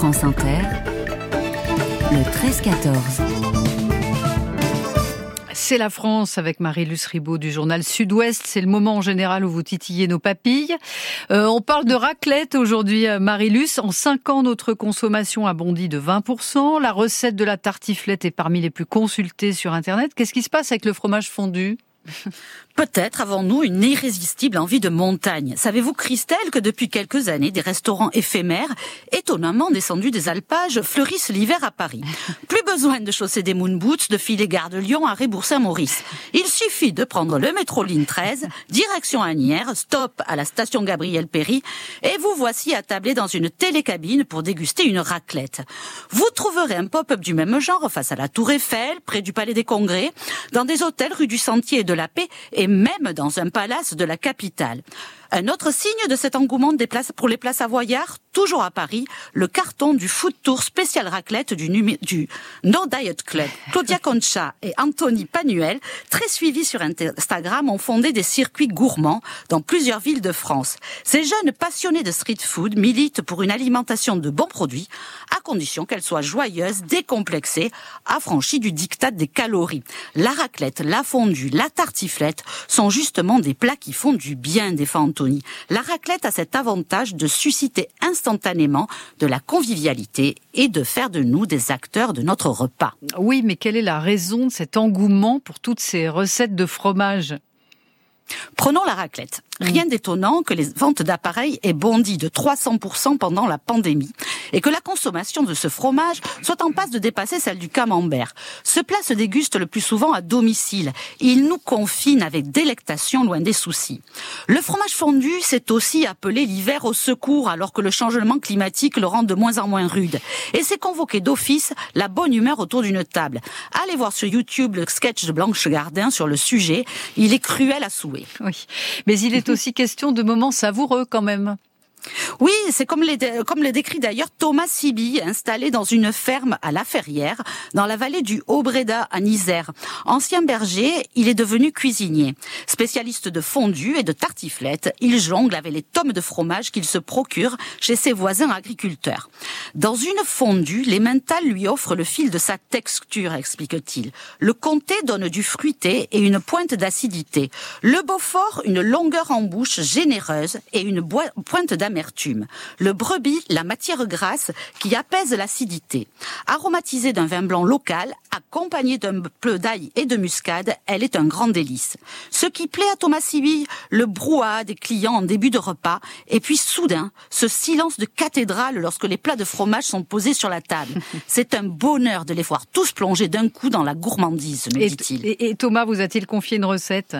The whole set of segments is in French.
France Inter, le 13-14. C'est la France avec Marie-Luce Ribaud du journal Sud-Ouest. C'est le moment en général où vous titillez nos papilles. Euh, on parle de raclette aujourd'hui, euh, Marie-Luce. En 5 ans, notre consommation a bondi de 20%. La recette de la tartiflette est parmi les plus consultées sur Internet. Qu'est-ce qui se passe avec le fromage fondu? Peut-être avons-nous une irrésistible envie de montagne. Savez-vous, Christelle, que depuis quelques années, des restaurants éphémères, étonnamment descendus des alpages, fleurissent l'hiver à Paris. Plus besoin de chausser des moon boots, de filer gare de Lyon à Rébourg-Saint-Maurice. Il suffit de prendre le métro ligne 13, direction Agnières, stop à la station Gabriel Péry, et vous voici attablé dans une télécabine pour déguster une raclette. Vous trouverez un pop-up du même genre face à la Tour Eiffel, près du Palais des Congrès, dans des hôtels rue du Sentier et de la Paix, même dans un palace de la capitale. Un autre signe de cet engouement des places pour les places à voyard, toujours à Paris, le carton du food tour spécial raclette du, du No Diet Club. Claudia Concha et Anthony Panuel, très suivis sur Instagram, ont fondé des circuits gourmands dans plusieurs villes de France. Ces jeunes passionnés de street food militent pour une alimentation de bons produits, à condition qu'elle soit joyeuse, décomplexée, affranchie du diktat des calories. La raclette, la fondue, la tartiflette sont justement des plats qui font du bien, des fantômes la raclette a cet avantage de susciter instantanément de la convivialité et de faire de nous des acteurs de notre repas. Oui, mais quelle est la raison de cet engouement pour toutes ces recettes de fromage? Prenons la raclette. Rien d'étonnant que les ventes d'appareils aient bondi de 300% pendant la pandémie et que la consommation de ce fromage soit en passe de dépasser celle du camembert. Ce plat se déguste le plus souvent à domicile. Il nous confine avec délectation loin des soucis. Le fromage fondu, c'est aussi appeler l'hiver au secours alors que le changement climatique le rend de moins en moins rude. Et c'est convoquer d'office la bonne humeur autour d'une table. Allez voir sur YouTube le sketch de Blanche Gardin sur le sujet. Il est cruel à souhait. Oui, mais il est aussi question de moments savoureux quand même. Oui, c'est comme, le décrit d'ailleurs Thomas Siby, installé dans une ferme à La Ferrière, dans la vallée du Haut-Breda à Isère. Ancien berger, il est devenu cuisinier. Spécialiste de fondue et de tartiflette, il jongle avec les tomes de fromage qu'il se procure chez ses voisins agriculteurs. Dans une fondue, l'emmental lui offre le fil de sa texture, explique-t-il. Le comté donne du fruité et une pointe d'acidité. Le Beaufort, une longueur en bouche généreuse et une pointe d'amertume le brebis, la matière grasse qui apaise l'acidité. Aromatisée d'un vin blanc local, accompagnée d'un peu d'ail et de muscade, elle est un grand délice. Ce qui plaît à Thomas Sibylle, le brouhaha des clients en début de repas, et puis soudain, ce silence de cathédrale lorsque les plats de fromage sont posés sur la table. C'est un bonheur de les voir tous plonger d'un coup dans la gourmandise, me dit-il. et Thomas vous a-t-il confié une recette?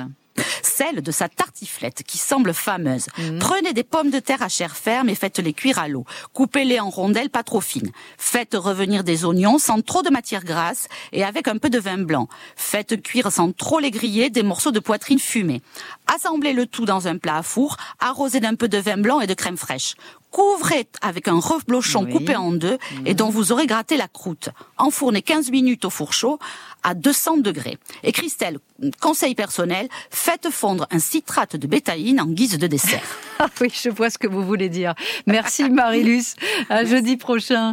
Celle de sa tartiflette qui semble fameuse. Mhm. Prenez des pommes de terre à chair ferme et faites-les cuire à l'eau. Coupez-les en rondelles pas trop fines. Faites revenir des oignons sans trop de matière grasse et avec un peu de vin blanc. Faites cuire sans trop les griller des morceaux de poitrine fumée. Assemblez le tout dans un plat à four, arrosé d'un peu de vin blanc et de crème fraîche couvrez avec un reblochon coupé en deux et dont vous aurez gratté la croûte. Enfournez 15 minutes au four chaud à 200 degrés. Et Christelle, conseil personnel, faites fondre un citrate de bétaïne en guise de dessert. Ah oui, je vois ce que vous voulez dire. Merci Marilus. À jeudi prochain.